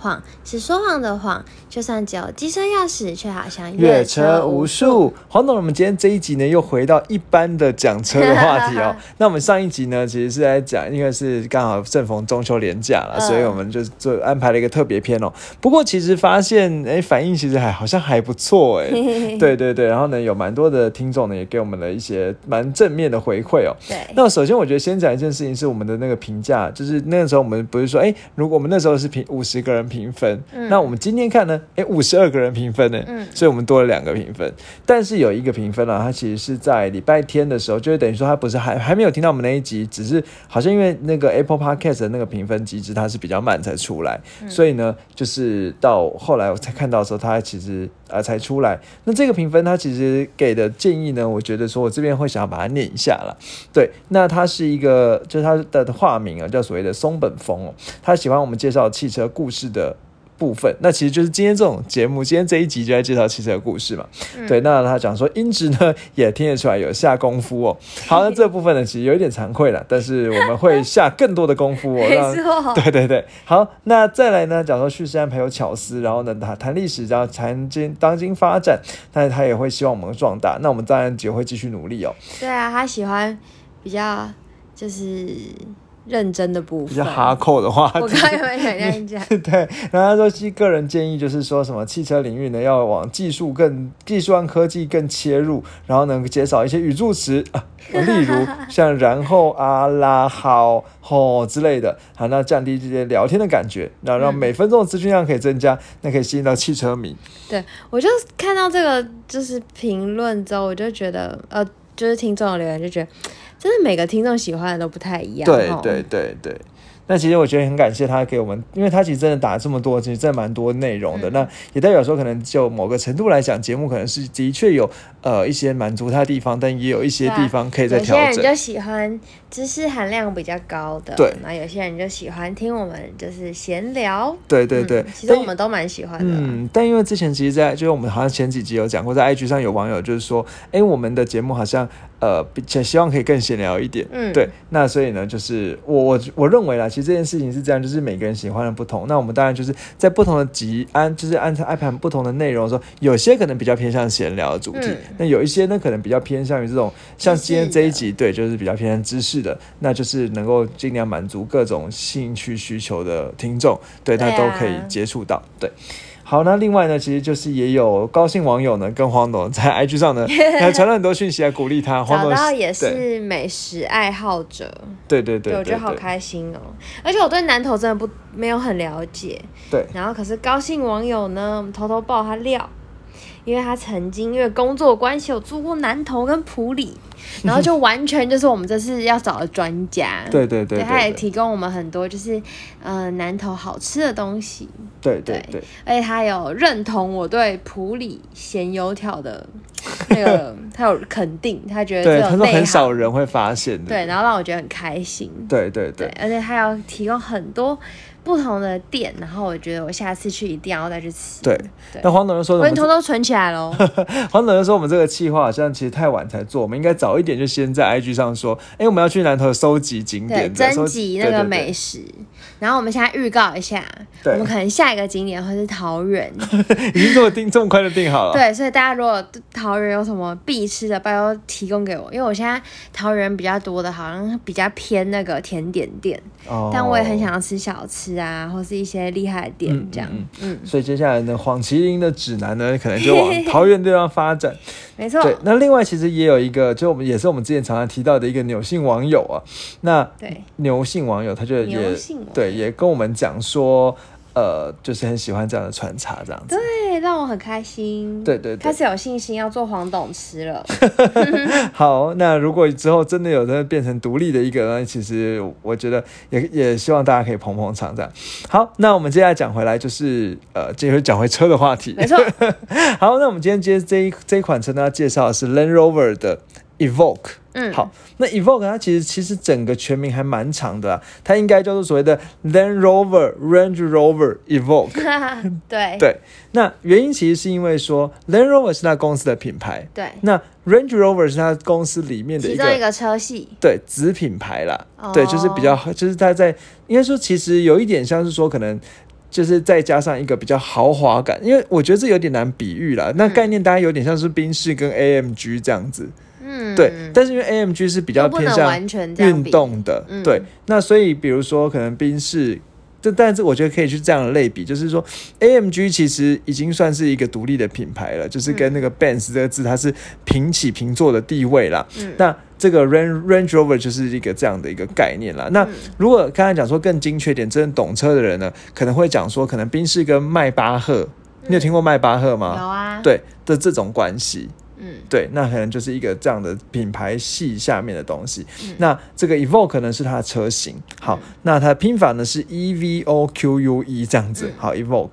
谎是说谎的谎，就算只有机车钥匙，却好像越车无数。黄总，我们今天这一集呢，又回到一般的讲车的话题哦。那我们上一集呢，其实是在讲，因为是刚好正逢中秋连假了，所以我们就做安排了一个特别篇哦。不过其实发现，哎，反应其实还好像还不错哎。对对对，然后呢，有蛮多的听众呢，也给我们了一些蛮正面的回馈哦。对。那首先，我觉得先讲一件事情，是我们的那个评价，就是那个时候我们不是说，哎，如果我们那时候是评五十个人。评分，那我们今天看呢？哎，五十二个人评分呢，嗯，所以我们多了两个评分。但是有一个评分啊，它其实是在礼拜天的时候，就是等于说它不是还还没有听到我们那一集，只是好像因为那个 Apple Podcast 的那个评分机制它是比较慢才出来，所以呢，就是到后来我才看到的时候，它其实啊才出来。那这个评分它其实给的建议呢，我觉得说我这边会想要把它念一下了。对，那它是一个，就是它的化名啊，叫所谓的松本风哦，他喜欢我们介绍汽车故事的。的部分，那其实就是今天这种节目，今天这一集就在介绍汽车的故事嘛。对，那他讲说音质呢也听得出来有下功夫哦。好，那这部分呢其实有一点惭愧了，但是我们会下更多的功夫哦。没错，对对对。好，那再来呢，讲说叙事安排有巧思，然后呢谈谈历史，然后谈今当今发展，但是他也会希望我们壮大。那我们当然也会继续努力哦。对啊，他喜欢比较就是。认真的部分，比较哈扣的话，我刚才有想这样讲。对，然后他说，其个人建议就是说什么汽车领域呢，要往技术更、技术和科技更切入，然后能减少一些语助词 啊，例如 像然后啊、啦、好、吼之类的，好，那降低这些聊天的感觉，然后让每分钟的资讯量可以增加，那可以吸引到汽车迷。对我就看到这个就是评论之后，我就觉得呃，就是听众的留言就觉得。真的每个听众喜欢的都不太一样。对对对对。那其实我觉得很感谢他给我们，因为他其实真的打了这么多，其实真的蛮多内容的。那也代表说，可能就某个程度来讲，节目可能是的确有呃一些满足他的地方，但也有一些地方可以再调整。有些人就喜欢知识含量比较高的，对。那有些人就喜欢听我们就是闲聊，对对对。其实我们都蛮喜欢的。嗯，但因为之前其实，在就是我们好像前几集有讲过，在 IG 上有网友就是说，哎，我们的节目好像呃，且希望可以更闲聊一点。嗯，对。那所以呢，就是我我我认为啦，其实这件事情是这样。就是每个人喜欢的不同，那我们当然就是在不同的集安，就是按照 iPad 不同的内容的时候，有些可能比较偏向闲聊的主题，那有一些呢可能比较偏向于这种，像今天这一集，对，就是比较偏向知识的，那就是能够尽量满足各种兴趣需求的听众，对他都可以接触到，对。好，那另外呢，其实就是也有高兴网友呢，跟黄董在 IG 上呢，还传了很多讯息来鼓励他。黄董也是美食爱好者，对对对，我觉得好开心哦。而且我对南投真的不没有很了解，对。然后可是高兴网友呢，我们偷偷爆他料。因为他曾经因为工作关系有住过南投跟普里，然后就完全就是我们这次要找的专家。对对对，他也提供我们很多就是呃南投好吃的东西。对对对，而且他有认同我对普里咸油条的那个，他有肯定，他觉得对他说很少人会发现的。对，然后让我觉得很开心。对对对，而且他要提供很多。不同的店，然后我觉得我下次去一定要再去吃。对，那黄董就说：“我们偷偷存起来喽。”黄董就说：“我们这个计划好像其实太晚才做，我们应该早一点就先在 IG 上说，哎，我们要去南头收集景点，征集那个美食。然后我们现在预告一下，我们可能下一个景点会是桃园，已经这么定这么快就定好了。对，所以大家如果桃园有什么必吃的，拜托提供给我，因为我现在桃园比较多的，好像比较偏那个甜点店，但我也很想要吃小吃啊，或是一些厉害的店这样。嗯，所以接下来呢，黄麒麟的指南呢，可能就往 桃园地方发展。没错。对，那另外其实也有一个，就我们也是我们之前常常提到的一个牛姓网友啊。那对牛姓网友，他就也对。也跟我们讲说，呃，就是很喜欢这样的穿插，这样子，对，让我很开心。对对，开始有信心要做黄董吃了。好，那如果之后真的有人变成独立的一个，呢其实我觉得也也希望大家可以捧捧场，这样。好，那我们接下来讲回来，就是呃，这回讲回车的话题。没错。好，那我们今天接这一这一款车呢，介绍的是 Land Rover 的。Evoque。嗯，好，那 Evoque 它其实其实整个全名还蛮长的，它应该叫做所谓的 Land Rover Range Rover Evoque。对对，那原因其实是因为说 Land Rover 是它公司的品牌，对，那 Range Rover 是它公司里面的一个车系，对，子品牌啦，对，就是比较，就是它在应该说其实有一点像是说可能。就是再加上一个比较豪华感，因为我觉得这有点难比喻了。那概念大家有点像是宾士跟 AMG 这样子，嗯，对。但是因为 AMG 是比较偏向运动的，对。那所以比如说可能宾士。这但是我觉得可以去这样的类比，就是说，AMG 其实已经算是一个独立的品牌了，就是跟那个 Benz 这个字它是平起平坐的地位啦。那这个 Range Range Rover 就是一个这样的一个概念啦。那如果刚才讲说更精确点，真正懂车的人呢，可能会讲说，可能宾士跟迈巴赫，你有听过迈巴赫吗？有啊。对的这种关系。嗯，对，那可能就是一个这样的品牌系下面的东西。那这个 Evoque 呢是它的车型。好，那它拼法呢是 E V O Q U E 这样子。好，Evoque。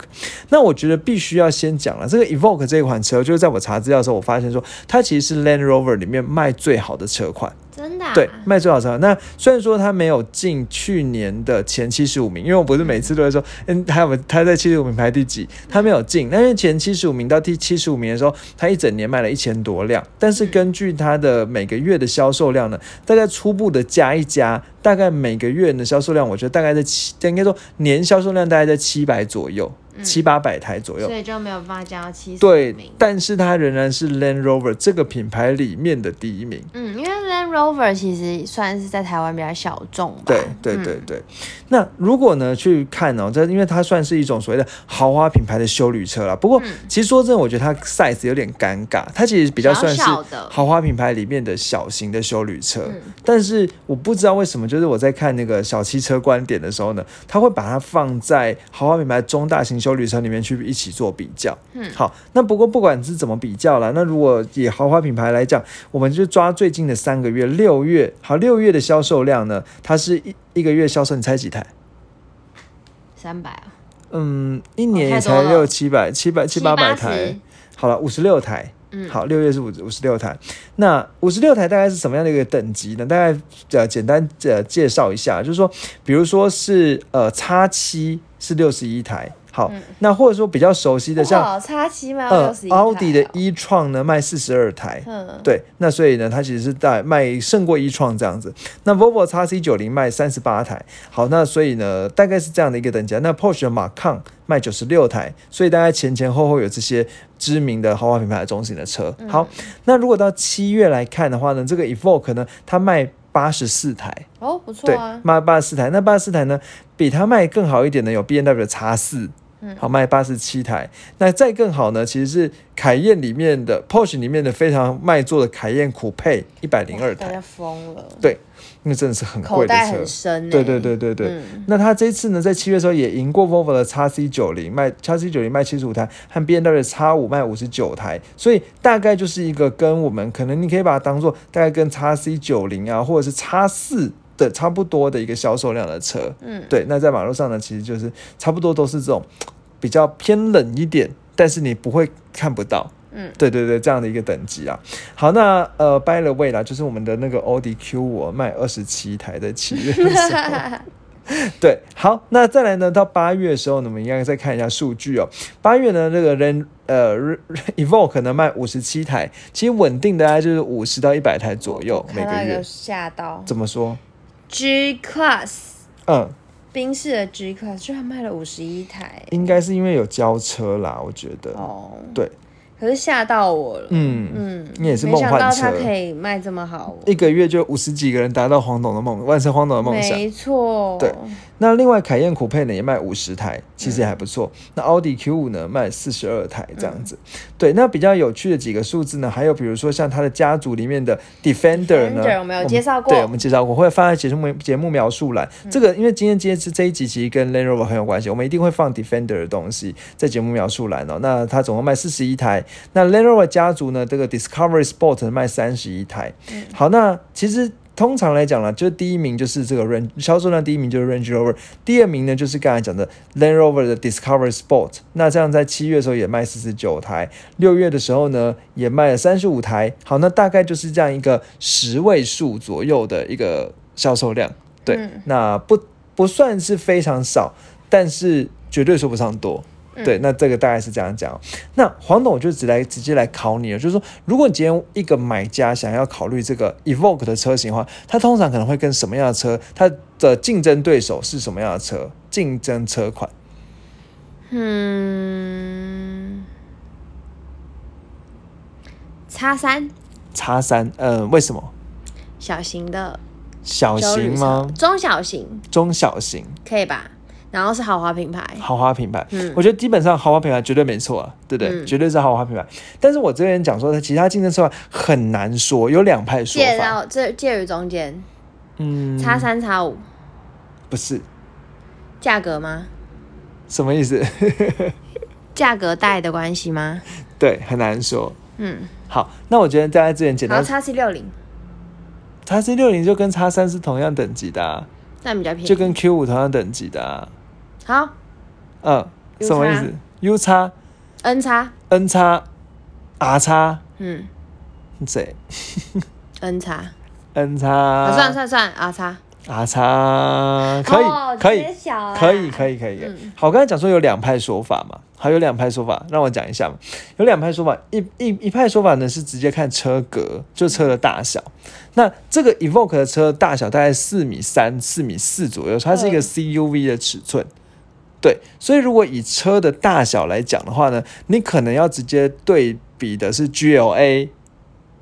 那我觉得必须要先讲了，这个 Evoque 这款车，就是在我查资料的时候，我发现说它其实是 Land Rover 里面卖最好的车款。真的对卖最好车。那虽然说他没有进去年的前七十五名，因为我不是每次都会说，嗯，他有他在七十五名排第几，他没有进。但是前七十五名到第七十五名的时候，他一整年卖了一千多辆。但是根据他的每个月的销售量呢，大概初步的加一加，大概每个月的销售量，我觉得大概在七，应该说年销售量大概在七百左右。七八百台左右，所以就没有办法加到七十对，但是它仍然是 Land Rover 这个品牌里面的第一名。嗯，Land Rover 其实算是在台湾比较小众。对对对对。那如果呢去看哦，这因为它算是一种所谓的豪华品牌的修旅车啦。不过其实说真的，我觉得它 size 有点尴尬，它其实比较算是豪华品牌里面的小型的修旅车。但是我不知道为什么，就是我在看那个小汽车观点的时候呢，他会把它放在豪华品牌中大型。修旅车里面去一起做比较，嗯，好，那不过不管是怎么比较了，那如果以豪华品牌来讲，我们就抓最近的三个月，六月，好，六月的销售量呢，它是一一个月销售，你猜几台？三百啊？嗯，一年也才六七百，七百七八百台，好了，五十六台。嗯，好，六月是五五十六台，那五十六台大概是什么样的一个等级呢？大概呃简单呃介绍一下，就是说，比如说是呃叉七是六十一台。好，那或者说比较熟悉的，像叉七吗？呃，奥迪的一创呢卖四十二台，嗯，对，那所以呢，它其实是在卖胜过一创这样子。那 Volvo 叉 C 九零卖三十八台，好，那所以呢，大概是这样的一个等级。那 Porsche 的马抗卖九十六台，所以大概前前后后有这些知名的豪华品牌的中型的车。好，那如果到七月来看的话呢，这个 Evoque 呢，它卖八十四台，哦，不错啊，卖八十四台。那八十四台呢，比它卖更好一点的有 B N W 的叉四。好卖八十七台，那再更好呢？其实是凯宴里面的 Porsche 里面的非常卖座的凯宴酷配一百零二台，大家疯了。对，那真的是很贵的车，对对对对对。那他这次呢，在七月的时候也赢过 Volvo 的 x C 九零，卖 x C 九零卖七十五台，和 B N W 的 x 五卖五十九台，所以大概就是一个跟我们可能你可以把它当做大概跟 x C 九零啊，或者是 x 四。的差不多的一个销售量的车，嗯，对，那在马路上呢，其实就是差不多都是这种比较偏冷一点，但是你不会看不到，嗯，对对对，这样的一个等级啊。好，那呃，by the way 啦，就是我们的那个奥迪 Q 五卖二十七台的七月的时候，对，好，那再来呢，到八月的时候呢，我们应该再看一下数据哦。八月呢，这个人呃，Evoque 呢卖五十七台，其实稳定的大概就是五十到一百台左右每个月。吓到？怎么说？G Class，嗯，宾士的 G Class 居然卖了五十一台，应该是因为有交车啦，我觉得。哦，对。可是吓到我了，嗯嗯，你也是梦幻车，想到它可以卖这么好，一个月就五十几个人达到黄董的梦，完成黄董的梦想，没错，对。那另外凯宴酷配呢也卖五十台，其实也还不错。那奥迪 Q 五呢卖四十二台这样子。对，那比较有趣的几个数字呢，还有比如说像它的家族里面的 Defender 呢，我们有介绍过，对，我们介绍过，会放在节目节目描述栏。这个因为今天今天是这一集其实跟 Land Rover 很有关系，我们一定会放 Defender 的东西在节目描述栏哦。那它总共卖四十一台。那 Land Rover 家族呢，这个 Discovery Sport 卖三十一台。好，那其实。通常来讲呢，就第一名就是这个 Range 销售量第一名就是 Range Rover，第二名呢就是刚才讲的 Land Rover 的 Discovery Sport。那这样在七月的时候也卖四十九台，六月的时候呢也卖了三十五台。好，那大概就是这样一个十位数左右的一个销售量。对，那不不算是非常少，但是绝对说不上多。对，那这个大概是这样讲。那黄董就直来直接来考你了，就是说，如果你今天一个买家想要考虑这个 Evoque 的车型的话，他通常可能会跟什么样的车？它的竞争对手是什么样的车？竞争车款？嗯，叉三。叉三，嗯，为什么？小型的。小型吗？中小型。中小型。可以吧？然后是豪华品牌，豪华品牌，嗯，我觉得基本上豪华品牌绝对没错啊，对不对？绝对是豪华品牌。但是我这边讲说，它其他竞争车款很难说，有两派说法。介到这介于中间，嗯，叉三叉五，不是价格吗？什么意思？价格带的关系吗？对，很难说。嗯，好，那我觉得大家之前简单。叉 C 六零，叉 C 六零就跟叉三是同样等级的，啊那比较便宜，就跟 Q 五同样等级的。好，嗯，什么意思？U 叉，N 叉，N 叉，R 叉，嗯，谁？N 叉，N 叉，算算算，R 叉，R 叉，可以，可以，可以，可以，可以。好，我刚才讲说有两派说法嘛，好有两派说法，让我讲一下嘛。有两派说法，一一一派说法呢是直接看车格，就车的大小。那这个 Evoque 的车大小大概四米三、四米四左右，它是一个 CUV 的尺寸。对，所以如果以车的大小来讲的话呢，你可能要直接对比的是 GLA，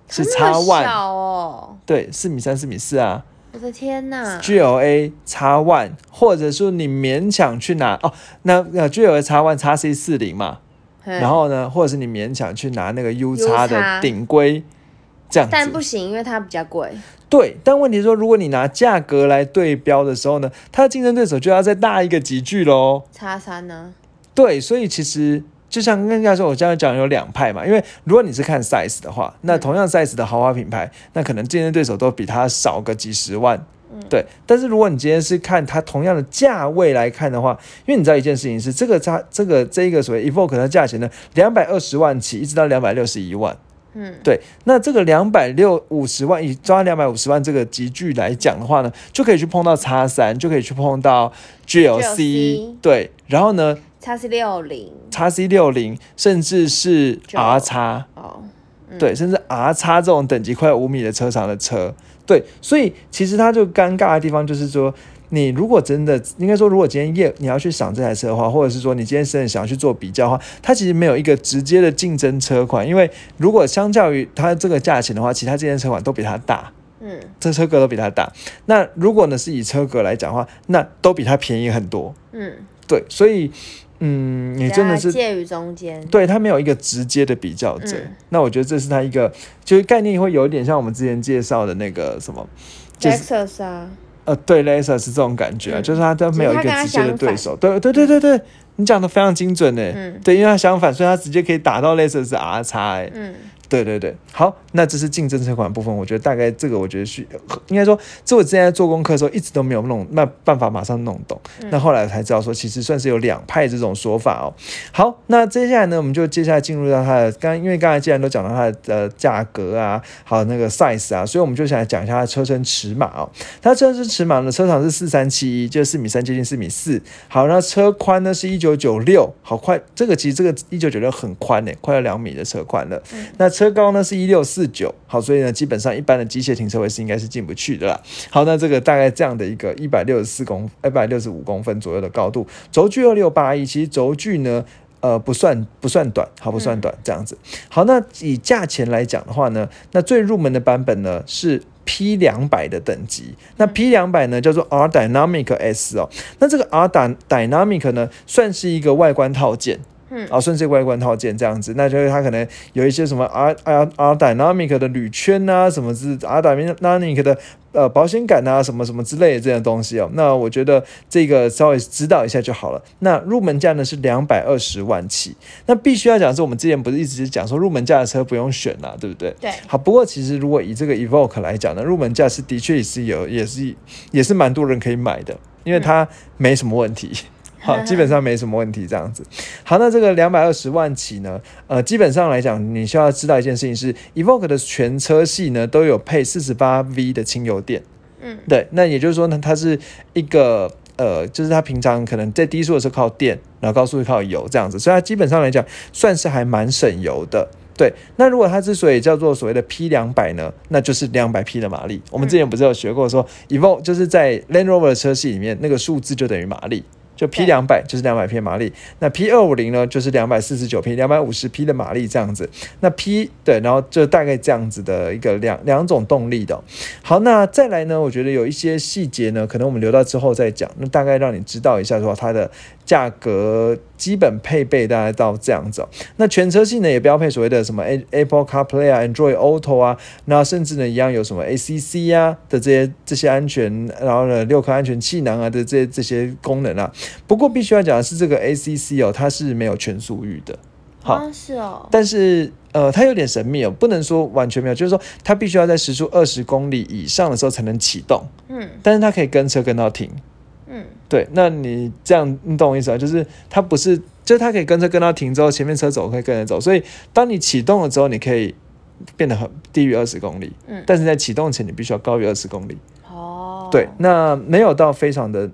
是叉 One 哦，对，四米三、四米四啊，我的天呐，GLA 叉 One，或者说你勉强去拿哦，那那 GLA 叉 One 叉 C 四零嘛，然后呢，或者是你勉强去拿那个 U 叉的顶规。但不行，因为它比较贵。对，但问题说，如果你拿价格来对标的时候呢，它的竞争对手就要再大一个级距喽。叉三呢？对，所以其实就像刚才说，我刚才讲有两派嘛，因为如果你是看 size 的话，那同样 size 的豪华品牌，那可能竞争对手都比它少个几十万。对，但是如果你今天是看它同样的价位来看的话，因为你知道一件事情是，这个差这个这一个所谓 Evoque 的价钱呢，两百二十万起，一直到两百六十一万。嗯，对，那这个两百六五十万以抓两百五十万这个集聚来讲的话呢，就可以去碰到叉三，就可以去碰到 GLC，对，然后呢，叉 C 六零，叉 C 六零，甚至是 R 叉，哦，对，甚至 R 叉这种等级快五米的车长的车，对，所以其实它就尴尬的地方就是说。你如果真的应该说，如果今天业你要去赏这台车的话，或者是说你今天真的想要去做比较的话，它其实没有一个直接的竞争车款，因为如果相较于它这个价钱的话，其他这些车款都比它大，嗯，这车格都比它大。那如果呢是以车格来讲的话，那都比它便宜很多，嗯，对，所以嗯，你真的是介于中间，对，它没有一个直接的比较者。那我觉得这是它一个就是概念会有一点像我们之前介绍的那个什么，Lexus 啊。呃，对，Laser 是这种感觉啊，就是他都没有一个直接的对手，对，对，对，对，对，你讲的非常精准呢，嗯，对，因为它相反，所以它直接可以打到 Laser 是 R 叉，哎，嗯。对对对，好，那这是竞争车款部分，我觉得大概这个，我觉得是应该说，这我之前在做功课的时候一直都没有弄，那办法马上弄懂。那后来才知道说，其实算是有两派这种说法哦。好，那接下来呢，我们就接下来进入到它的刚，因为刚才既然都讲到它的价格啊，还有那个 size 啊，所以我们就想来讲一下它的车身尺码哦。它车身尺码呢，车长是四三七一，就是四米三接近四米四。好，那车宽呢是一九九九六，好快，这个其实这个一九九六很宽呢，快要两米的车宽了。那车高呢是一六四九，好，所以呢，基本上一般的机械停车位是应该是进不去的啦。好，那这个大概这样的一个一百六十四公一百六十五公分左右的高度，轴距二六八一，其实轴距呢，呃，不算不算短，好，不算短，这样子。好，那以价钱来讲的话呢，那最入门的版本呢是 P 两百的等级，那 P 两百呢叫做 R Dynamic S 哦，那这个 R Dynamic 呢算是一个外观套件。嗯，啊，顺势外观套件这样子，那就是它可能有一些什么 R R R Dynamic 的铝圈啊，什么之 R Dynamic 的呃保险杆啊，什么什么之类的这样东西哦。那我觉得这个稍微指导一下就好了。那入门价呢是两百二十万起。那必须要讲是，我们之前不是一直讲说入门价的车不用选啊，对不对？对。好，不过其实如果以这个 Evoque 来讲呢，入门价是的确也是有，也是也是蛮多人可以买的，因为它没什么问题。好，基本上没什么问题，这样子。好，那这个两百二十万起呢？呃，基本上来讲，你需要知道一件事情是，Evoque 的全车系呢都有配四十八 V 的轻油电。嗯，对。那也就是说呢，它是一个呃，就是它平常可能在低速的时候靠电，然后高速靠油这样子，所以它基本上来讲算是还蛮省油的。对。那如果它之所以叫做所谓的 P 两百呢，那就是两百匹的马力。我们之前不是有学过说，Evoque 就是在 Land Rover 的车系里面，那个数字就等于马力。就 P 两百就是两百匹马力，那 P 二五零呢就是两百四十九匹，两百五十匹的马力这样子。那 P 对，然后就大概这样子的一个两两种动力的。好，那再来呢，我觉得有一些细节呢，可能我们留到之后再讲。那大概让你知道一下，说它的价格基本配备大概到这样子。那全车系呢也标配所谓的什么 A Apple CarPlay 啊，Android Auto 啊，那甚至呢一样有什么 ACC 啊的这些这些安全，然后呢六颗安全气囊啊的这些这些功能啊。不过必须要讲的是，这个 ACC 哦，它是没有全速域的。好，是哦。但是呃，它有点神秘哦，不能说完全没有，就是说它必须要在时速二十公里以上的时候才能启动。嗯。但是它可以跟车跟到停。嗯。对，那你这样你懂我意思啊？就是它不是，就是它可以跟车跟到停之后，前面车走可以跟着走，所以当你启动了之后，你可以变得很低于二十公里。嗯。但是在启动前，你必须要高于二十公里。哦。对，那没有到非常的。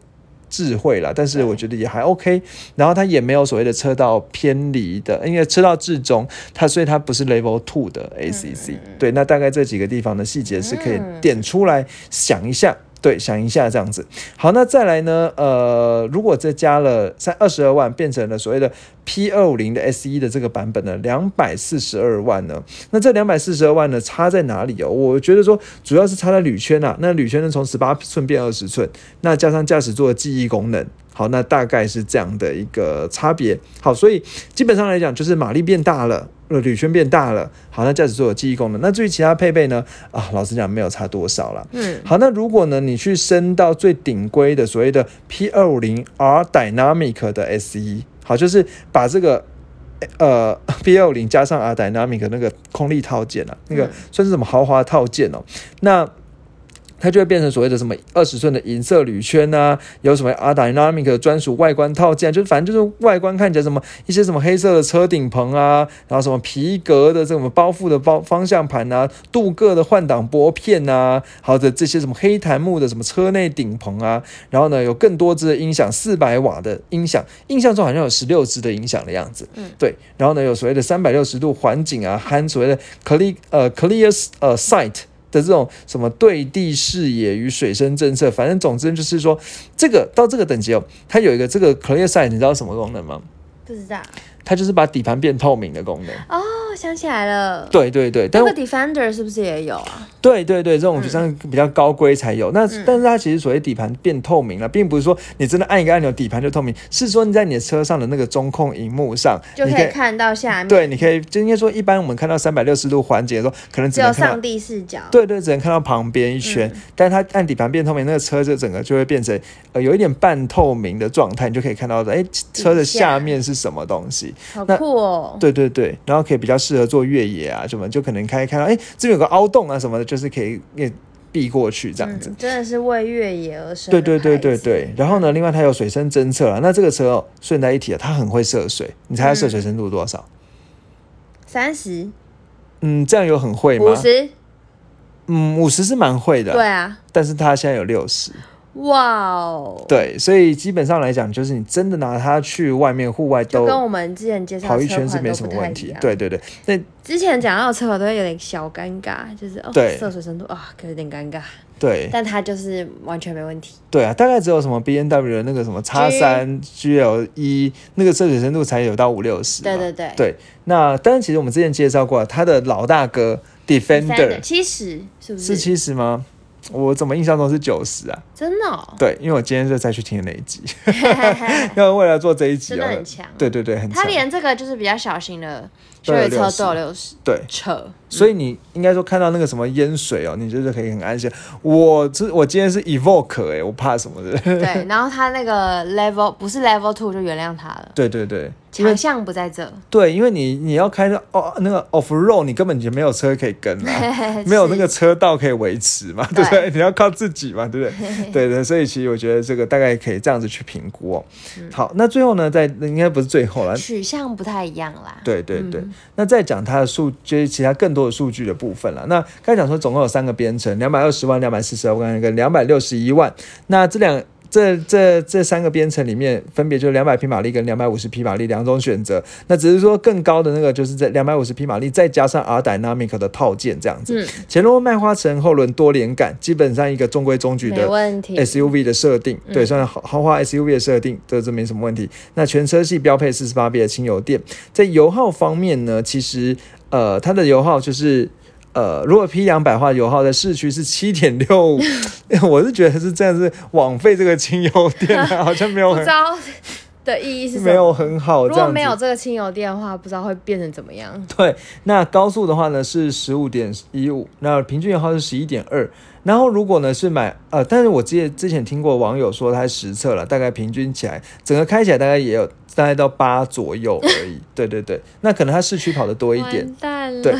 智慧啦，但是我觉得也还 OK。然后它也没有所谓的车道偏离的，因为车道至中，它所以它不是 Level Two 的 ACC。对，那大概这几个地方的细节是可以点出来想一下。对，想一下这样子。好，那再来呢？呃，如果再加了三二十二万，变成了所谓的 P 二五零的 S 一的这个版本呢，两百四十二万呢？那这两百四十二万呢，差在哪里哦？我觉得说主要是差在铝圈啊。那铝圈呢，从十八寸变二十寸，那加上驾驶座的记忆功能，好，那大概是这样的一个差别。好，所以基本上来讲，就是马力变大了。铝圈变大了，好，那驾驶座有记忆功能。那至于其他配备呢？啊，老实讲没有差多少了。嗯，好，那如果呢，你去升到最顶规的所谓的 P 二五零 R Dynamic 的 S E，好，就是把这个呃 P 二五零加上 R Dynamic 那个空力套件啊，那个算是什么豪华套件哦？那它就会变成所谓的什么二十寸的银色铝圈啊，有什么 R Dynamic 专属外观套件，就是反正就是外观看起来什么一些什么黑色的车顶棚啊，然后什么皮革的这种包覆的包方向盘啊，镀铬的换挡拨片啊，好的这些什么黑檀木的什么车内顶棚啊，然后呢有更多支的音响，四百瓦的音响，印象中好像有十六支的音响的样子，嗯，对，然后呢有所谓的三百六十度环景啊，含所谓的 clear 呃 clear 呃 sight。的这种什么对地视野与水深政策，反正总之就是说，这个到这个等级哦，它有一个这个 Clear Sight，你知道什么功能吗？不知道。它就是把底盘变透明的功能哦，想起来了。对对对，那个 Defender 是不是也有啊？对对对，这种就像比较高规才有。那但是它其实所谓底盘变透明了，并不是说你真的按一个按钮底盘就透明，是说你在你的车上的那个中控荧幕上就可以看到下面。对，你可以就应该说，一般我们看到三百六十度环节的时候，可能只有上帝视角。对对，只能看到旁边一圈。但是它按底盘变透明，那个车就整个就会变成呃有一点半透明的状态，你就可以看到的，哎，车的下面是什么东西？好酷哦。对对对，然后可以比较适合做越野啊，什么就可能可以看到，哎，这边有个凹洞啊什么的，就是可以避过去这样子。真的是为越野而生。对对对对对。然后呢，另外它有水深侦测啊，那这个车哦，顺带一提啊，它很会涉水，你猜它涉水深度多少？三十。嗯，这样有很会吗？五十。嗯，五十是蛮会的。对啊。但是它现在有六十。哇哦！对，所以基本上来讲，就是你真的拿它去外面户外，都跟我们之前介绍跑一圈是没什么问题。对对对，那之前讲到的车都会有点小尴尬，就是哦，涉水深度啊，可有点尴尬。对，但它就是完全没问题。对啊，大概只有什么 B N W 的那个什么叉三 G L 一那个涉水深度才有到五六十。对对对。对，那当然，其实我们之前介绍过它的老大哥 Defender 七十，是不是？是七十吗？我怎么印象中是九十啊？真的？对，因为我今天就再去听那一集，因为了做这一集，真的很强。对对对，很强。他连这个就是比较小型的修理车都有六十，对，扯。所以你应该说看到那个什么淹水哦，你就是可以很安心。我这我今天是 evoke 哎，我怕什么的？对，然后他那个 level 不是 level two 就原谅他了。对对对。强项不在这，对，因为你你要开哦那个 off road，你根本就没有车可以跟啊，没有那个车道可以维持嘛，对不对？你要靠自己嘛，对不对？对对，所以其实我觉得这个大概可以这样子去评估哦。好，那最后呢，在应该不是最后了，取向不太一样啦。对对对，那再讲他的数，就是其他更多做数据的部分了。那刚才讲说总共有三个编程，两百二十万、两百四十万跟两百六十一万，那这两。这这这三个编程里面，分别就是两百匹马力跟两百五十匹马力两种选择。那只是说更高的那个，就是在两百五十匹马力，再加上 R Dynamic 的套件这样子。前轮麦花臣，后轮多连杆，基本上一个中规中矩的 SUV 的设定。对，算豪豪华 SUV 的设定，这这没什么问题。那全车系标配四十八 B 的轻油电。在油耗方面呢，其实呃，它的油耗就是。呃，如果 P 两百话油耗在市区是七点六，我是觉得是这样子枉费这个轻油电，好像没有很的意义是没有很好。如果没有这个轻油电的话，不知道会变成怎么样。对，那高速的话呢是十五点一五，那平均油耗是十一点二。然后如果呢是买呃，但是我记得之前听过网友说他实测了，大概平均起来整个开起来大概也有大概到八左右而已。对对对，那可能他市区跑的多一点。对。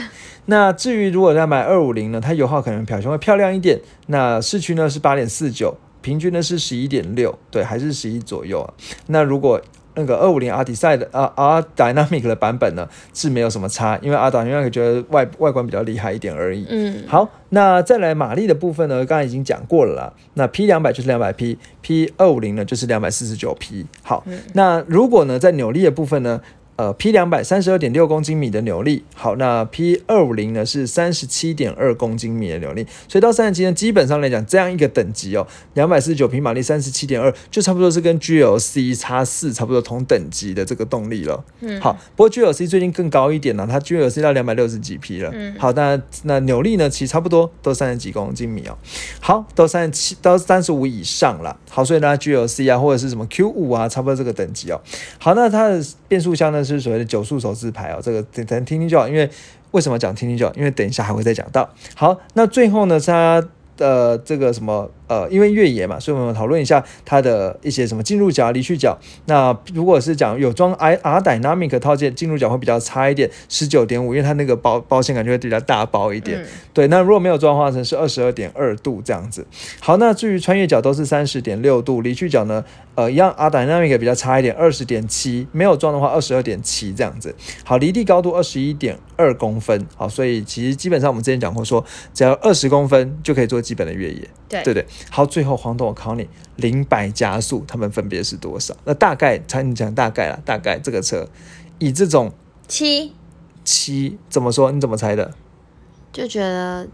那至于如果要买二五零呢，它油耗可能表现会漂亮一点。那市区呢是八点四九，平均呢是十一点六，对，还是十一左右啊。那如果那个二五零 R D 赛的啊 R Dynamic 的版本呢是没有什么差，因为 R Dynamic 觉得外外观比较厉害一点而已。嗯，好，那再来马力的部分呢，刚刚已经讲过了啦。那 P 两百就是两百匹，P 二五零呢就是两百四十九匹。好，那如果呢在扭力的部分呢？呃，P 两百三十二点六公斤米的扭力，好，那 P 二五零呢是三十七点二公斤米的扭力，所以到三十七呢，基本上来讲，这样一个等级哦，两百四十九匹马力，三十七点二，就差不多是跟 GLC 叉四差不多同等级的这个动力了。嗯，好，不过 GLC 最近更高一点了，它 GLC 到两百六十几匹了。嗯，好，那那扭力呢，其实差不多都三十几公斤米哦。好，都三十七到三十五以上了。好，所以呢，GLC 啊，或者是什么 Q 五啊，差不多这个等级哦。好，那它的变速箱呢？是是所谓的九数手字牌哦，这个等等听听就好。因为为什么讲听听就好？因为等一下还会再讲到。好，那最后呢，他的这个什么？呃，因为越野嘛，所以我们讨论一下它的一些什么进入角、离去角。那如果是讲有装 i R Dynamic 套件，进入角会比较差一点，十九点五，因为它那个包包线感觉会比较大包一点。对，那如果没有装的话，成是二十二点二度这样子。好，那至于穿越角都是三十点六度，离去角呢，呃，一样 R Dynamic 比较差一点，二十点七，没有装的话二十二点七这样子。好，离地高度二十一点二公分。好，所以其实基本上我们之前讲过，说只要二十公分就可以做基本的越野。对，对对。好，最后黄董，我考你，零百加速，他们分别是多少？那大概，才你讲大概了，大概这个车以这种七七怎么说？你怎么猜的？就觉得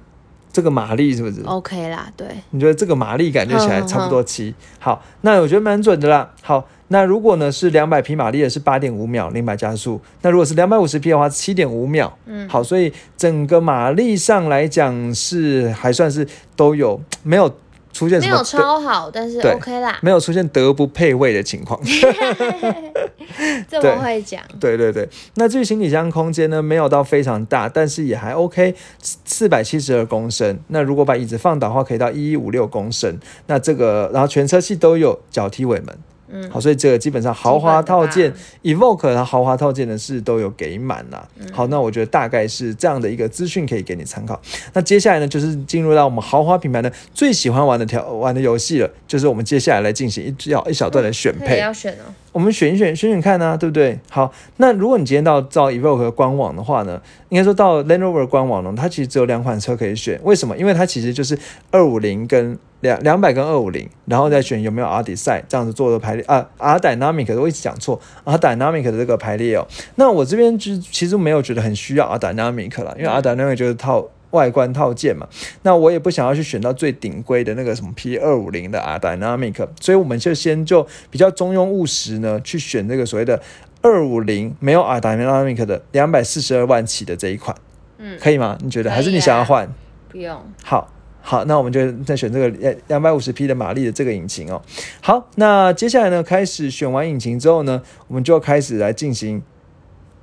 这个马力是不是 OK 啦？对，你觉得这个马力感觉起来差不多七？好，那我觉得蛮准的啦。好。那如果呢是两百匹马力的是八点五秒零百加速，那如果是两百五十匹的话七点五秒。嗯，好，所以整个马力上来讲是还算是都有没有出现没有超好，但是 OK 啦，没有出现德不配位的情况。这么会讲？对对对。那至于行李箱空间呢，没有到非常大，但是也还 OK，四百七十二公升。那如果把椅子放倒的话，可以到一一五六公升。那这个然后全车系都有脚踢尾门。嗯，好，所以这个基本上豪华套件，Evoke 它豪华套件呢是都有给满啦。好，那我觉得大概是这样的一个资讯可以给你参考。那接下来呢，就是进入到我们豪华品牌呢最喜欢玩的条玩的游戏了，就是我们接下来来进行一要一小段的选配。要选哦。我们选一选，选选看呢，对不对？好，那如果你今天到到 Evoque 官网的话呢，应该说到 Land Rover 官网呢，它其实只有两款车可以选。为什么？因为它其实就是二五零跟两两百跟二五零，然后再选有没有 R D 赛这样子做的排列啊，R Dynamic 我一直讲错，R Dynamic 的这个排列哦。那我这边就其实没有觉得很需要 R Dynamic 了，因为 R Dynamic 就是套。外观套件嘛，那我也不想要去选到最顶规的那个什么 P 二五零的 R Dynamic，所以我们就先就比较中庸务实呢，去选这个所谓的二五零没有 R Dynamic 的两百四十二万起的这一款，嗯，可以吗？你觉得？还是你想要换？不用。好。好，那我们就再选这个两两百五十匹的马力的这个引擎哦。好，那接下来呢，开始选完引擎之后呢，我们就开始来进行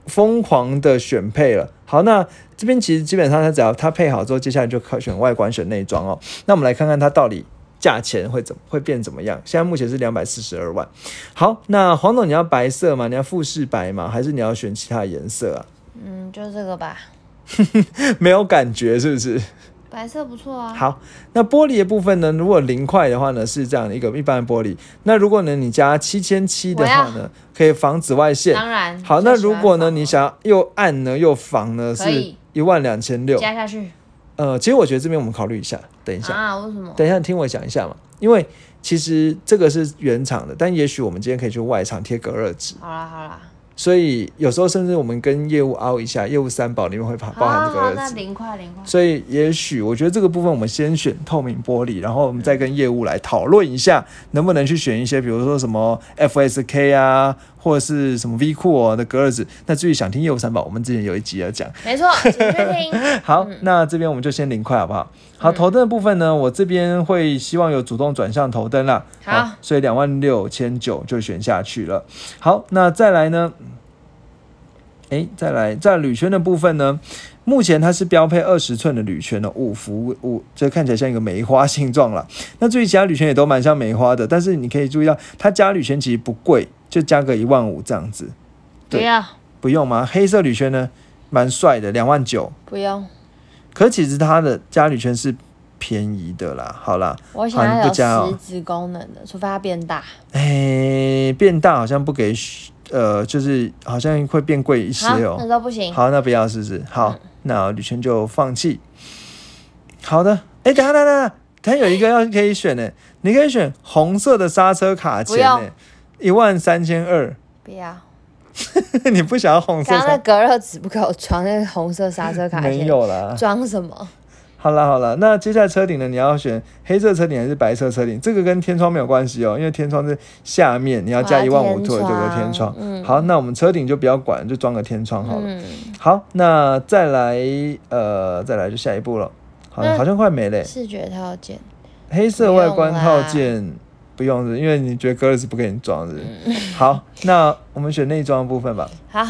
疯狂的选配了。好，那这边其实基本上它只要它配好之后，接下来就可选外观、选内装哦。那我们来看看它到底价钱会怎会变怎么样？现在目前是两百四十二万。好，那黄总你要白色吗？你要富士白吗？还是你要选其他颜色啊？嗯，就这个吧。没有感觉是不是？白色不错啊。好，那玻璃的部分呢？如果零块的话呢，是这样的一个一般的玻璃。那如果呢，你加七千七的话呢，可以防紫外线。当然。好，那如果呢，你想要又暗呢又防呢，是一万两千六。加下去。呃，其实我觉得这边我们考虑一下，等一下啊，为什么？等一下，听我讲一下嘛。因为其实这个是原厂的，但也许我们今天可以去外厂贴隔热纸。好啦，好啦。所以有时候甚至我们跟业务凹一下，业务三宝里面会包包含这个。那零块零块。所以也许我觉得这个部分我们先选透明玻璃，然后我们再跟业务来讨论一下，能不能去选一些，比如说什么 FSK 啊。或者是什么 V 酷的隔热子，那至于想听业务三宝，我们之前有一集要讲，没错，请去听。好，那这边我们就先零块好不好？好，头灯的部分呢，我这边会希望有主动转向头灯啦。好，所以两万六千九就选下去了。好，那再来呢？哎，再来在铝圈的部分呢？目前它是标配二十寸的铝圈的五幅五，这看起来像一个梅花形状了。那至于其他铝圈也都蛮像梅花的，但是你可以注意到，它加铝圈其实不贵。就加个一万五这样子，不要不用吗？黑色铝圈呢，蛮帅的，两万九，不用。可其实它的加铝圈是便宜的啦。好啦，我想要有实质功能的，除非它变大。哎，变大好像不给，呃，就是好像会变贵一些哦。那都不行。好，那不要，是不是？好，那铝圈就放弃。好的，哎，等下等下，它有一个要可以选的，你可以选红色的刹车卡钳呢。一万三千二，不要，你不想要红色？刚刚隔热纸不给我装那个红色刹车卡钳没有啦，装什么？好了好了，那接下来车顶呢？你要选黑色车顶还是白色车顶？这个跟天窗没有关系哦，因为天窗是下面，你要加一万五左右个天窗。嗯，好，那我们车顶就不要管，就装个天窗好了。嗯，好，那再来呃，再来就下一步了。好，好像快没了。视觉套件，黑色外观套件。不用的，因为你觉得隔热纸不给你装的。好，那我们选内装的部分吧。好，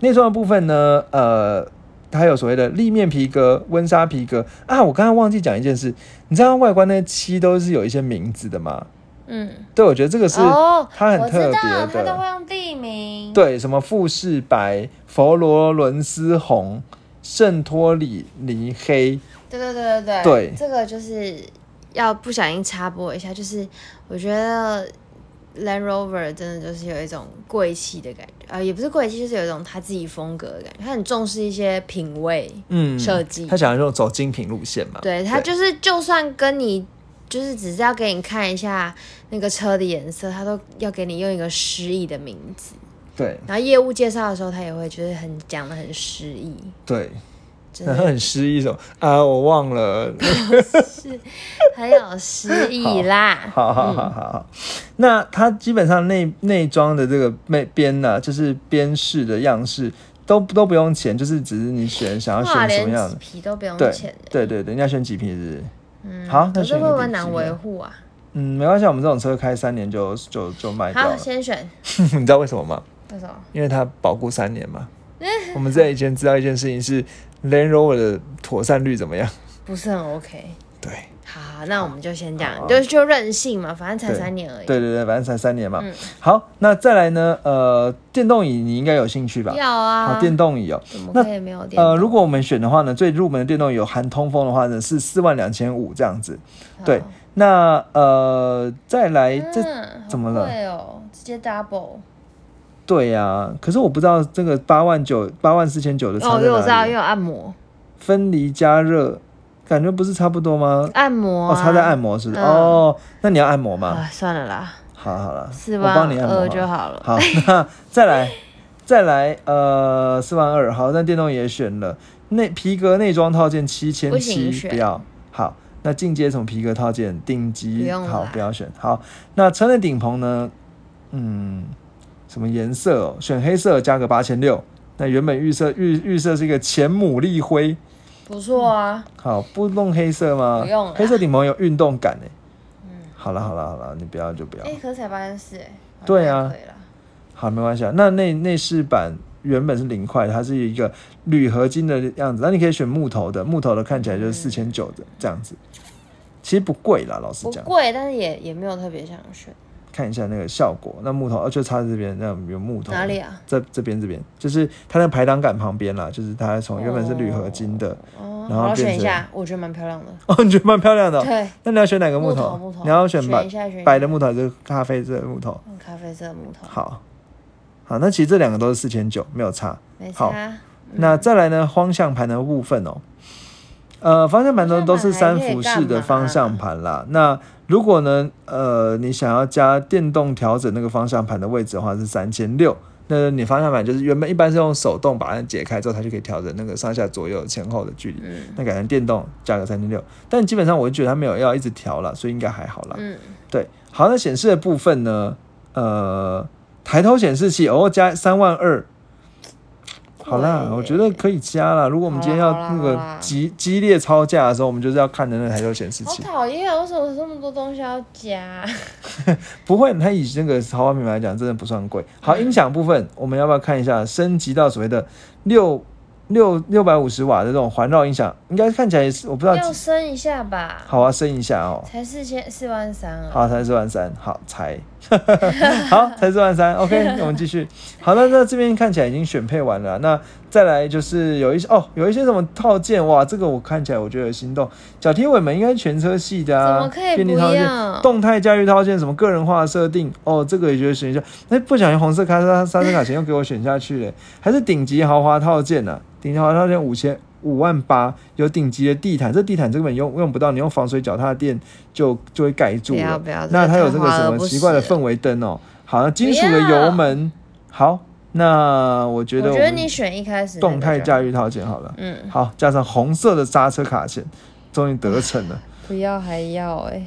内装的部分呢，呃，它有所谓的立面皮革、温莎皮革啊。我刚刚忘记讲一件事，你知道外观那漆都是有一些名字的吗？嗯，对，我觉得这个是它很特别的，它都会用地名。对，什么富士白、佛罗伦斯红、圣托里尼黑。对对对对对，对，这个就是。要不小心插播一下，就是我觉得 Land Rover 真的就是有一种贵气的感觉啊，也不是贵气，就是有一种他自己风格的感觉。他很重视一些品味，嗯，设计。他想要这种走精品路线嘛？对他就是，就算跟你就是只是要给你看一下那个车的颜色，他都要给你用一个诗意的名字。对。然后业务介绍的时候，他也会就是很讲的很诗意。对。然后很失意，什么啊？我忘了，是很有诗意啦。好好好好好，那它基本上内内装的这个内边呢，就是边饰的样式都都不用钱，就是只是你选想要选什么样的皮都不用钱。对对对，你要选几皮是？嗯，好，那选会不会难维护啊？嗯，没关系，我们这种车开三年就就就卖掉了。先选，你知道为什么吗？为什么？因为它保固三年嘛。我们这以前知道一件事情是。Land Rover 的妥善率怎么样？不是很 OK。对，好，那我们就先讲，就就任性嘛，反正才三年而已。对对对，反正才三年嘛。嗯。好，那再来呢？呃，电动椅你应该有兴趣吧？要啊。好，电动椅哦。怎么可以没有电？呃，如果我们选的话呢，最入门的电动椅有含通风的话呢，是四万两千五这样子。对。那呃，再来这怎么了？对哦，直接 double。对呀，可是我不知道这个八万九、八万四千九的。哦，我知道，又有按摩、分离加热，感觉不是差不多吗？按摩哦，差在按摩是哦。那你要按摩吗？算了啦，好好了，四万二就好了。好，那再来，再来，呃，四万二。好，那电动也选了，内皮革内装套件七千七，不要。好，那进阶什么皮革套件？顶级好，不要选。好，那车内顶棚呢？嗯。什么颜色哦？选黑色加个八千六。那原本预设预预设是一个浅牡蛎灰，不错啊。好，不弄黑色吗？不用，黑色顶棚有运动感哎。嗯，好了好了好了，你不要就不要。哎，可是才八千四哎。对啊。好，没关系啊。那内内饰板原本是零块，它是一个铝合金的样子，那你可以选木头的，木头的看起来就是四千九的这样子。其实不贵啦，老实讲。不贵，但是也也没有特别想选。看一下那个效果，那木头哦，就插在这边，那有木头。哪里啊？这这边这边，就是它那排挡杆旁边啦，就是它从原本是铝合金的，然后选一下，我觉得蛮漂亮的。哦，你觉得蛮漂亮的？对。那你要选哪个木头？木头。你要选白白的木头还是咖啡色的木头？咖啡色的木头。好，好，那其实这两个都是四千九，没有差。没差。那再来呢？方向盘的部分哦。呃，方向盘都都是三辐式的方向盘啦。那如果呢，呃，你想要加电动调整那个方向盘的位置的话，是三千六。那你方向盘就是原本一般是用手动把它解开之后，它就可以调整那个上下左右前后的距离。那改成电动，价格三千六。但基本上我就觉得它没有要一直调了，所以应该还好啦。嗯，对。好，那显示的部分呢？呃，抬头显示器偶尔加三万二。好啦，我觉得可以加啦。如果我们今天要那个激激烈超价的时候，我们就是要看的那台球显示器。好讨厌，为什么这么多东西要加？不会，它以那个豪华品牌来讲，真的不算贵。好，音响部分，我们要不要看一下升级到所谓的六？六六百五十瓦的这种环绕音响，应该看起来也是，我不知道要升一下吧。好啊，升一下哦。才四千四万三啊。好，才四万三，好才，好才四万三。OK，我们继续。好了，那这边看起来已经选配完了。那再来就是有一些哦，有一些什么套件哇，这个我看起来我觉得心动。脚踢尾门应该全车系的啊，怎么可以不一样？动态驾驭套件，什么个人化设定哦，这个也觉得选一下。哎，不小心红色卡刹刹车卡钳又给我选下去了，还是顶级豪华套件呢？顶级豪华套件五千五万八，有顶级的地毯，这地毯根本用用不到，你用防水脚踏垫就就会盖住了。那它有这个什么奇怪的氛围灯哦？好，金属的油门。好，那我觉得我觉得你选一开始动态驾驭套件好了。嗯，好，加上红色的刹车卡钳，终于得逞了。不要还要哎，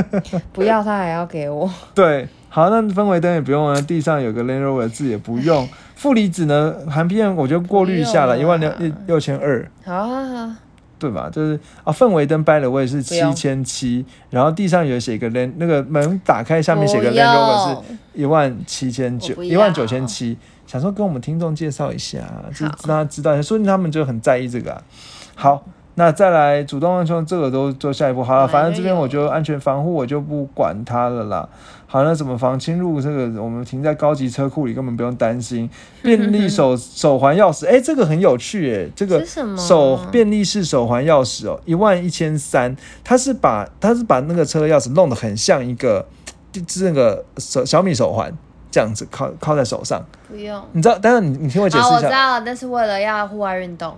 不要他还要给我。对，好，那氛围灯也不用了，地上有个 Land Rover 的字也不用。负离子呢？含 PM 我就过滤一下了，一万六六千二，好好好，对吧？就是啊，氛围灯掰了，我也是七千七，然后地上有写个 Land，那个门打开，下面写个 Land Rover 是一万七千九，一万九千七，想说跟我们听众介绍一下，就让他知道一下，说明他们就很在意这个。好。那再来主动安全，这个都做下一步好了。反正这边我就安全防护，我就不管它了啦。好，那怎么防侵入？这个我们停在高级车库里，根本不用担心。便利手手环钥匙，哎，这个很有趣，哎，这个手便利式手环钥匙哦，一万一千三。它是把它是把那个车钥匙弄得很像一个，就是那个手小米手环这样子，靠靠在手上。不用，你知道？但是你你听我解释一下。我知道，但是为了要户外运动。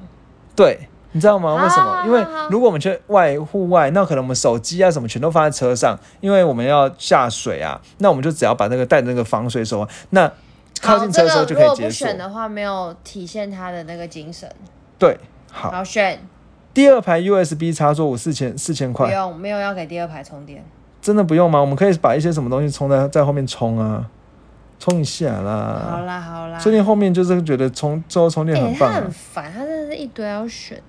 对。你知道吗？为什么？因为如果我们去外户外，那可能我们手机啊什么全都放在车上，因为我们要下水啊，那我们就只要把那个带那个防水手环，那靠近车的时候就可以解锁。如果不选的话，没有体现它的那个精神。对，好。好选。第二排 USB 插座，我四千四千块。不用，没有要给第二排充电。真的不用吗？我们可以把一些什么东西充在在后面充啊，充一下啦。好啦好啦。最近后面就是觉得充之后充电很棒。很烦，他真的是一堆要选。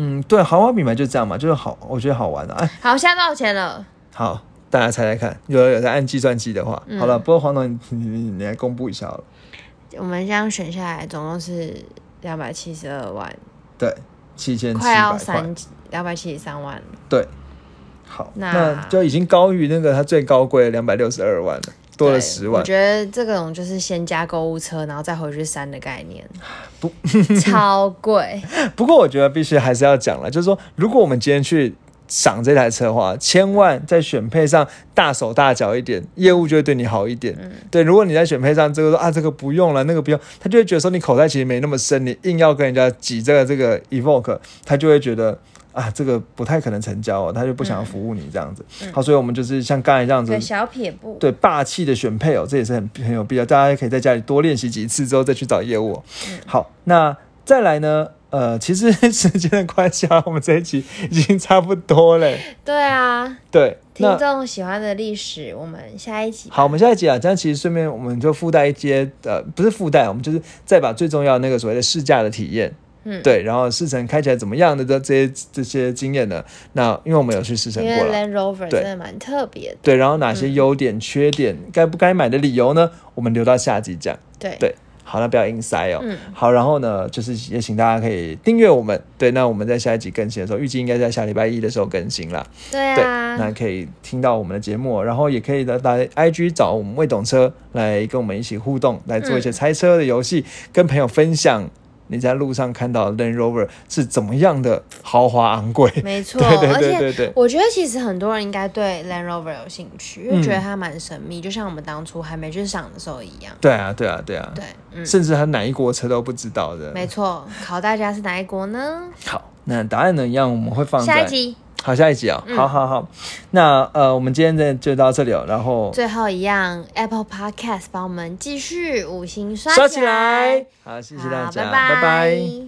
嗯，对，豪华品牌就这样嘛，就是好，我觉得好玩的。哎，好，现在多少钱了？好，大家猜猜看，有有在按计算机的话，好了，不过黄总，你你你来公布一下好了。我们这样选下来，总共是两百七十二万。对，七千快要三两百七十三万。对，好，那就已经高于那个它最高贵两百六十二万了。多了十万，我觉得这种就是先加购物车，然后再回去删的概念，不 超贵。不过我觉得必须还是要讲了，就是说，如果我们今天去赏这台车的话，千万在选配上大手大脚一点，业务就会对你好一点。对，如果你在选配上这个说啊，这个不用了，那个不用，他就会觉得说你口袋其实没那么深，你硬要跟人家挤这个这个 Evoque，他就会觉得。啊，这个不太可能成交哦，他就不想要服务你这样子。好，所以我们就是像刚才这样子，小撇步，对霸气的选配哦，这也是很很有必要。大家可以在家里多练习几次之后再去找业务。好，那再来呢？呃，其实 时间的关系啊，我们这一集已经差不多嘞。对啊，对，听众喜欢的历史，我们下一集。好，我们下一集啊，这样其实顺便我们就附带一些呃，不是附带，我们就是再把最重要的那个所谓的试驾的体验。嗯，对，然后试乘开起来怎么样的这这些这些经验呢？那因为我们有去试乘过了，Land Rover 真的蛮特别的。对，然后哪些优点、缺点，该不该买的理由呢？我们留到下集讲。对对。好，那不要硬塞哦。嗯。好，然后呢，就是也请大家可以订阅我们。对，那我们在下一集更新的时候，预计应该在下礼拜一的时候更新了。对啊。那可以听到我们的节目，然后也可以来 IG 找我们未懂车来跟我们一起互动，来做一些猜车的游戏，跟朋友分享。你在路上看到 Land Rover 是怎么样的豪华昂贵？没 错，而且我觉得其实很多人应该对 Land Rover 有兴趣，因为觉得它蛮神秘，就像我们当初还没去赏的时候一样。对啊，对啊，对啊，对，甚至它哪一国车都不知道的。没错，考大家是哪一国呢？好，那答案呢一样，我们会放下一集。好，下一集啊，好好好，那呃，我们今天的就到这里了，然后最后一样，Apple Podcast 帮我们继续五星刷起来，好，谢谢大家，拜拜。